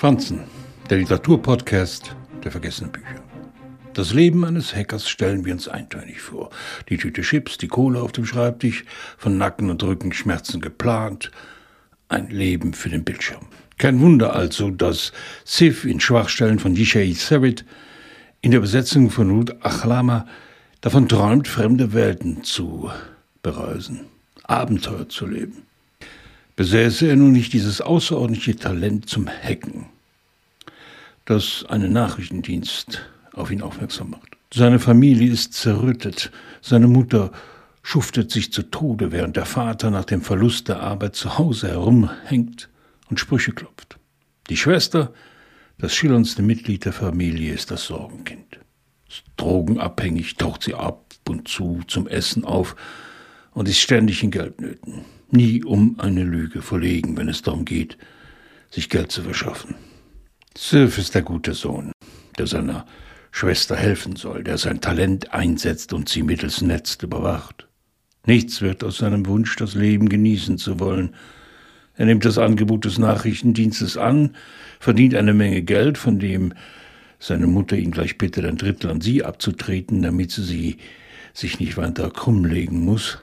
Franzen, der Literaturpodcast der vergessenen Bücher. Das Leben eines Hackers stellen wir uns eintönig vor. Die Tüte Chips, die Kohle auf dem Schreibtisch, von Nacken- und Rückenschmerzen geplant. Ein Leben für den Bildschirm. Kein Wunder also, dass Sif in Schwachstellen von Yishai Sarit in der Besetzung von Ruth Achlama davon träumt, fremde Welten zu bereisen, Abenteuer zu leben. Besäße er nun nicht dieses außerordentliche Talent zum Hacken, das einen Nachrichtendienst auf ihn aufmerksam macht. Seine Familie ist zerrüttet, seine Mutter schuftet sich zu Tode, während der Vater nach dem Verlust der Arbeit zu Hause herumhängt und Sprüche klopft. Die Schwester, das schillerndste Mitglied der Familie, ist das Sorgenkind. Drogenabhängig, taucht sie ab und zu zum Essen auf und ist ständig in Geldnöten. Nie um eine Lüge verlegen, wenn es darum geht, sich Geld zu verschaffen. Sylph ist der gute Sohn, der seiner Schwester helfen soll, der sein Talent einsetzt und sie mittels Netz überwacht. Nichts wird aus seinem Wunsch, das Leben genießen zu wollen. Er nimmt das Angebot des Nachrichtendienstes an, verdient eine Menge Geld, von dem seine Mutter ihn gleich bittet, ein Drittel an sie abzutreten, damit sie, sich nicht weiter krummlegen muss,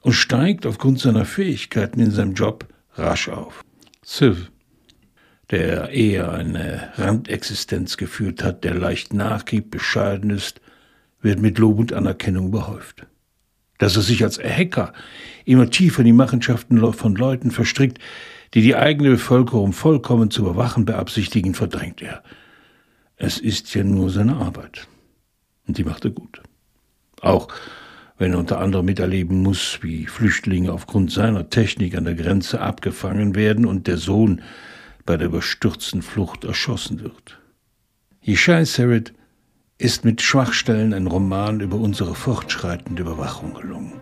und steigt aufgrund seiner Fähigkeiten in seinem Job rasch auf. Sylph der eher eine Randexistenz geführt hat, der leicht nachgibt, bescheiden ist, wird mit Lob und Anerkennung behäuft. Dass er sich als Hacker immer tiefer in die Machenschaften von Leuten verstrickt, die die eigene Bevölkerung vollkommen zu überwachen beabsichtigen, verdrängt er. Es ist ja nur seine Arbeit. Und die macht er gut. Auch wenn er unter anderem miterleben muss, wie Flüchtlinge aufgrund seiner Technik an der Grenze abgefangen werden und der Sohn bei der überstürzten Flucht erschossen wird. Yeshai Serit ist mit Schwachstellen ein Roman über unsere fortschreitende Überwachung gelungen.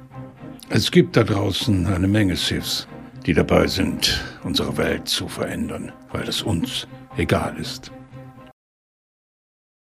Es gibt da draußen eine Menge Siths, die dabei sind, unsere Welt zu verändern, weil es uns egal ist.